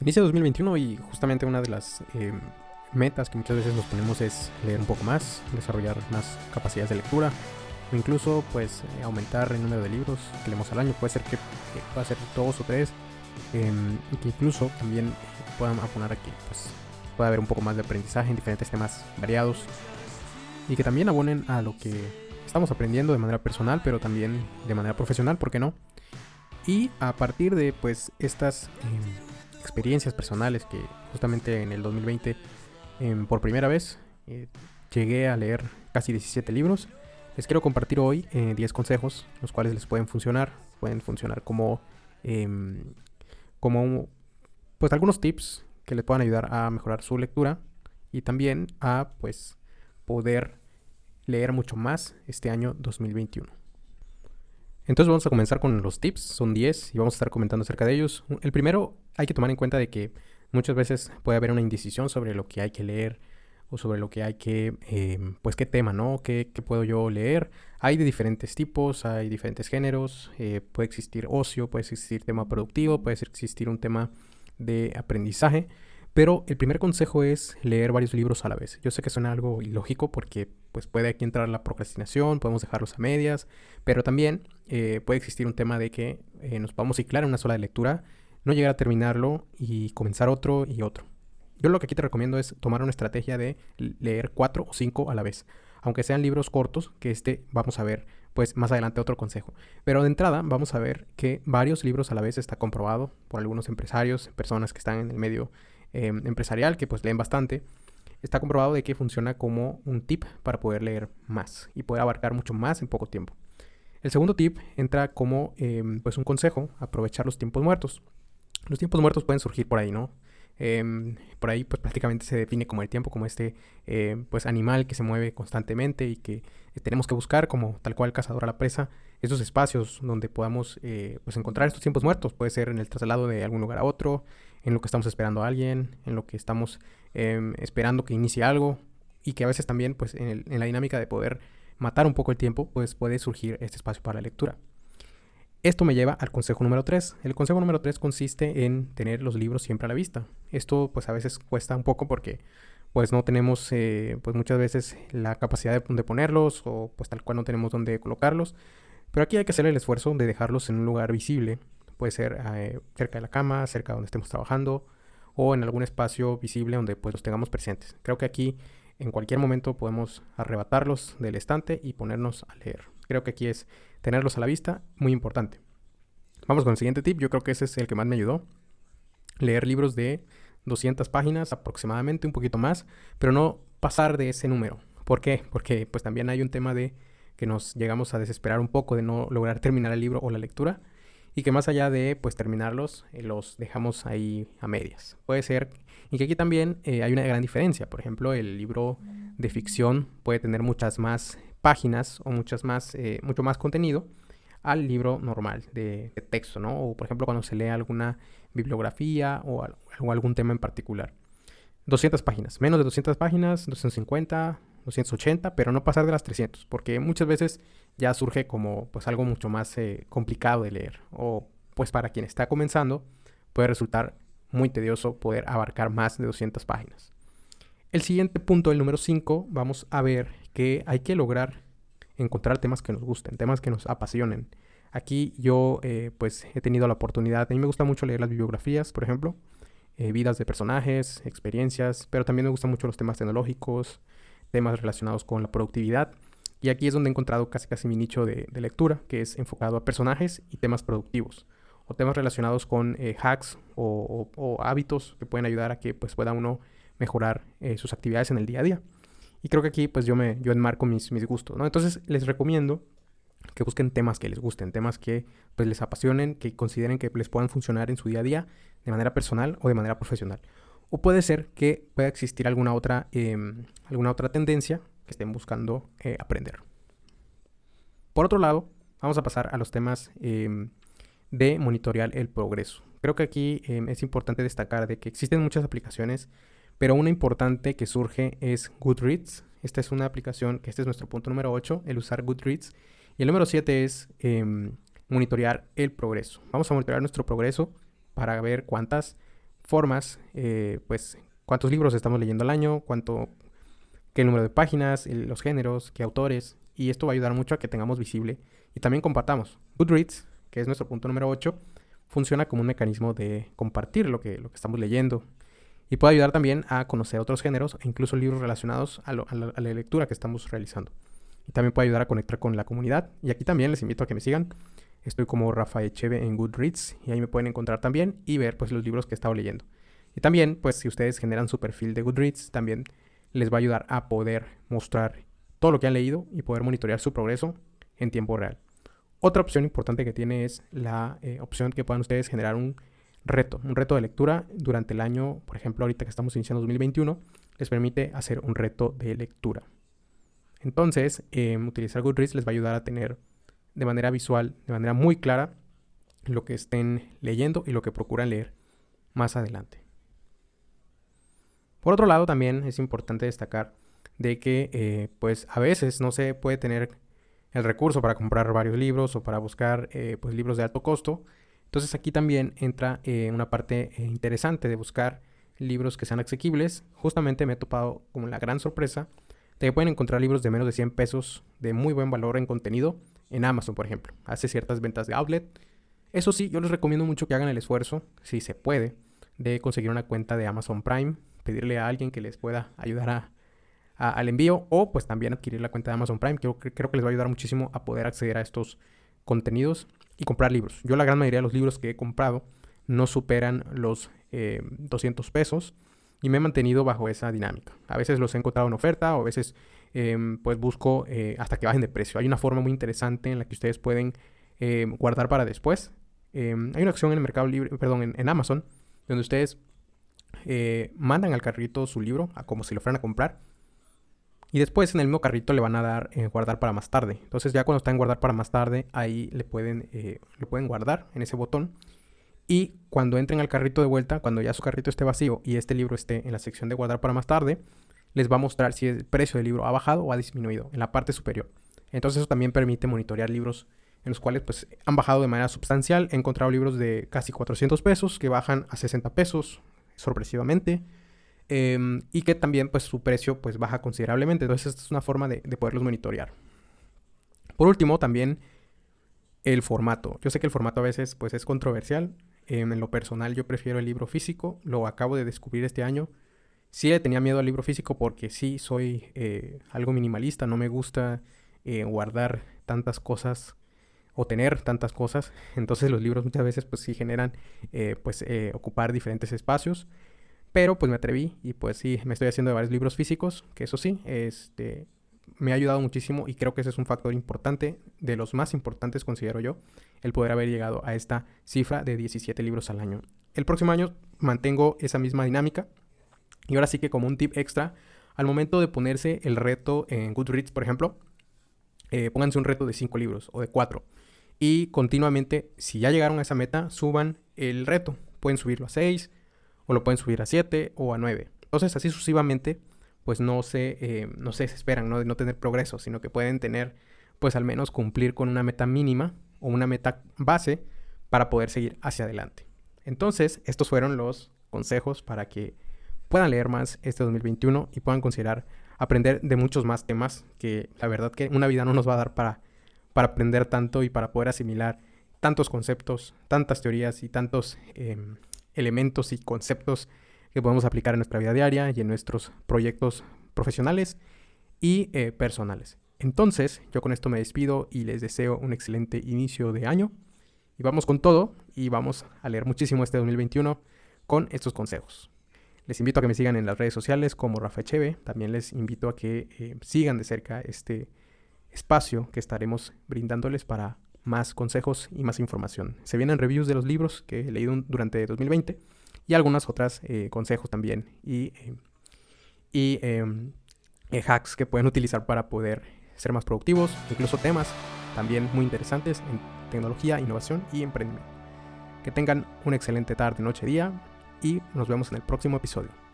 Inicia 2021 y justamente una de las eh, metas que muchas veces nos ponemos es leer un poco más, desarrollar más capacidades de lectura o incluso pues eh, aumentar el número de libros que leemos al año. Puede ser que pueda ser dos o tres em, y que incluso también puedan aponar a que pues, pueda haber un poco más de aprendizaje en diferentes temas variados y que también abonen a lo que estamos aprendiendo de manera personal pero también de manera profesional, ¿por qué no? Y a partir de pues estas em, experiencias personales que justamente en el 2020 em, por primera vez eh, llegué a leer casi 17 libros. Les quiero compartir hoy 10 eh, consejos, los cuales les pueden funcionar. Pueden funcionar como, em, como pues algunos tips que les puedan ayudar a mejorar su lectura y también a pues poder leer mucho más este año 2021. Entonces vamos a comenzar con los tips, son 10 y vamos a estar comentando acerca de ellos. El primero, hay que tomar en cuenta de que muchas veces puede haber una indecisión sobre lo que hay que leer o sobre lo que hay que, em, pues qué tema, ¿no? ¿Qué, puedo yo leer? Hay de diferentes tipos, hay diferentes géneros, eh, puede existir ocio, puede existir tema productivo, puede existir un tema de aprendizaje. Pero el primer consejo es leer varios libros a la vez. Yo sé que suena algo ilógico porque pues puede aquí entrar la procrastinación, podemos dejarlos a medias, pero también eh, puede existir un tema de que eh, nos podamos ciclar en una sola lectura, no llegar a terminarlo y comenzar otro y otro. Yo lo que aquí te recomiendo es tomar una estrategia de leer cuatro o cinco a la vez. Aunque sean libros cortos, que este vamos a ver pues más adelante otro consejo. Pero de entrada vamos a ver que varios libros a la vez está comprobado por algunos empresarios, personas que están en el medio Em, empresarial, que pues leen bastante, está comprobado de que funciona como un tip para poder leer más y poder abarcar mucho más en poco tiempo. El segundo tip entra como em, pues un consejo, aprovechar los tiempos muertos. Los tiempos muertos pueden surgir por ahí, ¿no? Em, por ahí pues prácticamente se define como el tiempo, como este pues animal que se mueve constantemente y que tenemos que buscar como tal cual cazador a la presa, esos espacios donde podamos eh, pues encontrar estos tiempos muertos. Puede ser en el traslado de algún lugar a otro, en lo que estamos esperando a alguien, en lo que estamos em, esperando que inicie algo y que a veces también pues en, la dinámica de poder matar un poco el tiempo pues puede surgir este espacio para la lectura. Esto me lleva al consejo número 3. El consejo número 3 consiste en tener los libros siempre a la vista. Esto pues a veces cuesta un poco porque pues no tenemos eh, pues muchas veces la capacidad de, ponerlos o pues tal cual no tenemos dónde colocarlos. Pero aquí hay que hacer el esfuerzo de dejarlos en un lugar visible Puede ser eh, cerca de la cama, cerca de donde estemos trabajando o en algún espacio visible donde pues los tengamos presentes. Creo que aquí en cualquier momento podemos arrebatarlos del estante y ponernos a leer. Creo que aquí es tenerlos a la vista, muy importante. Vamos con el siguiente tip, yo creo que ese es el que más me ayudó. Leer libros de 200 páginas aproximadamente, un poquito más, pero no pasar de ese número. ¿Por qué? Porque pues también hay un tema de que nos llegamos a desesperar un poco de no lograr terminar el libro o la lectura y que más allá de pues terminarlos eh, los dejamos ahí a medias. Puede ser y que aquí también eh, hay una gran diferencia. Por ejemplo, el libro de ficción puede tener muchas más páginas o muchas más, eh, mucho más contenido al libro normal de, texto, ¿no? O por ejemplo cuando se lee alguna bibliografía o, algún tema en particular. 200 páginas, menos de 200 páginas, 250, 280, pero no pasar de las 300, porque muchas veces ya surge como pues algo mucho más eh, complicado de leer o pues para quien está comenzando puede resultar muy tedioso poder abarcar más de 200 páginas. El siguiente punto, el número 5, vamos a ver que hay que lograr encontrar temas que nos gusten, temas que nos apasionen. Aquí yo eh, pues he tenido la oportunidad, a mí me gusta mucho leer las bibliografías, por ejemplo, eh, vidas de personajes, experiencias, pero también me gustan mucho los temas tecnológicos, temas relacionados con la productividad. Y aquí es donde he encontrado casi casi mi nicho de, lectura, que es enfocado a personajes y temas productivos, o temas relacionados con eh, hacks o, hábitos que pueden ayudar a que pues, pueda uno mejorar eh, sus actividades en el día a día. Y creo que aquí pues yo, me, yo enmarco mis, mis gustos, ¿no? Entonces les recomiendo que busquen temas que les gusten, temas que pues les apasionen, que consideren que les puedan funcionar en su día a día de manera personal o de manera profesional. O puede ser que pueda existir alguna otra, em, alguna otra tendencia que estén buscando eh, aprender. Por otro lado, vamos a pasar a los temas em, de monitorear el progreso. Creo que aquí em, es importante destacar de que existen muchas aplicaciones, pero una importante que surge es Goodreads. Esta es una aplicación que este es nuestro punto número 8, el usar Goodreads. Y el número 7 es monitorear el progreso. Vamos a monitorear nuestro progreso para ver cuántas formas, eh, pues cuántos libros estamos leyendo al año, cuánto, qué número de páginas, los géneros, qué autores, y esto va a ayudar mucho a que tengamos visible y también compartamos. Goodreads, que es nuestro punto número 8, funciona como un mecanismo de compartir lo que, lo que estamos leyendo y puede ayudar también a conocer otros géneros e incluso libros relacionados a, la, lectura que estamos realizando. Y también puede ayudar a conectar con la comunidad. Y aquí también les invito a que me sigan. Estoy como Rafael Cheve en Goodreads y ahí me pueden encontrar también y ver pues los libros que he estado leyendo. Y también pues si ustedes generan su perfil de Goodreads también les va a ayudar a poder mostrar todo lo que han leído y poder monitorear su progreso en tiempo real. Otra opción importante que tiene es la eh, opción que puedan ustedes generar un reto, un reto de lectura durante el año, por ejemplo, ahorita que estamos iniciando 2021, les permite hacer un reto de lectura. Entonces, em, utilizar Goodreads les va a ayudar a tener de manera visual, de manera muy clara, lo que estén leyendo y lo que procuran leer más adelante. Por otro lado, también es importante destacar de que, eh, pues, a veces no se puede tener el recurso para comprar varios libros o para buscar eh, pues, libros de alto costo. Entonces aquí también entra eh, una parte eh, interesante de buscar libros que sean asequibles. Justamente me he topado con la gran sorpresa de que pueden encontrar libros de menos de 100 pesos de muy buen valor en contenido en Amazon, por ejemplo. Hace ciertas ventas de outlet. Eso sí, yo les recomiendo mucho que hagan el esfuerzo, si se puede, de conseguir una cuenta de Amazon Prime, pedirle a alguien que les pueda ayudar al envío o pues también adquirir la cuenta de Amazon Prime. Creo, creo que les va a ayudar muchísimo a poder acceder a estos contenidos y comprar libros. Yo la gran mayoría de los libros que he comprado no superan los 200 eh, pesos y me he mantenido bajo esa dinámica. A veces los he encontrado en oferta o a veces em, pues busco eh, hasta que bajen de precio. Hay una forma muy interesante en la que ustedes pueden em, guardar para después. Em, hay una acción en el mercado libre, perdón, en, en Amazon, donde ustedes eh, mandan al carrito su libro a como si lo fueran a comprar y después en el mismo carrito le van a dar eh, guardar para más tarde. Entonces ya cuando está en guardar para más tarde, ahí le pueden, eh, pueden guardar en ese botón. Y cuando entren al carrito de vuelta, cuando ya su carrito esté vacío y este libro esté en la sección de guardar para más tarde, les va a mostrar si el precio del libro ha bajado o ha disminuido en la parte superior. Entonces eso también permite monitorear libros en los cuales pues han bajado de manera sustancial. He encontrado libros de casi 400 pesos que bajan a 60 pesos sorpresivamente. Em, y que también pues su precio pues baja considerablemente. Entonces esta es una forma de, poderlos monitorear. Por último también el formato. Yo sé que el formato a veces pues es controversial. En lo personal yo prefiero el libro físico. Lo acabo de descubrir este año. Sí le tenía miedo al libro físico porque sí soy eh, algo minimalista. No me gusta eh, guardar tantas cosas o tener tantas cosas. Entonces los libros muchas veces pues sí generan eh, pues ocupar diferentes espacios. Pero pues me atreví y pues sí, me estoy haciendo de varios libros físicos, que eso sí, este, me ha ayudado muchísimo y creo que ese es un factor importante, de los más importantes considero yo, el poder haber llegado a esta cifra de 17 libros al año. El próximo año mantengo esa misma dinámica y ahora sí que como un tip extra, al momento de ponerse el reto en Goodreads, por ejemplo, eh, pónganse un reto de 5 libros o de 4 y continuamente, si ya llegaron a esa meta, suban el reto. Pueden subirlo a 6, o lo pueden subir a 7 o a 9. Entonces, así sucesivamente, pues no se, eh, no se desesperan ¿no? de no tener progreso, sino que pueden tener, pues al menos cumplir con una meta mínima o una meta base para poder seguir hacia adelante. Entonces, estos fueron los consejos para que puedan leer más este 2021 y puedan considerar aprender de muchos más temas que la verdad que una vida no nos va a dar para, para aprender tanto y para poder asimilar tantos conceptos, tantas teorías y tantos em, elementos y conceptos que podemos aplicar en nuestra vida diaria y en nuestros proyectos profesionales y eh, personales. Entonces, yo con esto me despido y les deseo un excelente inicio de año. Y vamos con todo y vamos a leer muchísimo este 2021 con estos consejos. Les invito a que me sigan en las redes sociales como Rafa Echeve. También les invito a que eh, sigan de cerca este espacio que estaremos brindándoles para más consejos y más información. Se vienen reviews de los libros que he leído durante 2020 y algunas otras eh, consejos también y, eh, y em, eh, hacks que pueden utilizar para poder ser más productivos, incluso temas también muy interesantes en tecnología, innovación y emprendimiento. Que tengan una excelente tarde, noche, día y nos vemos en el próximo episodio.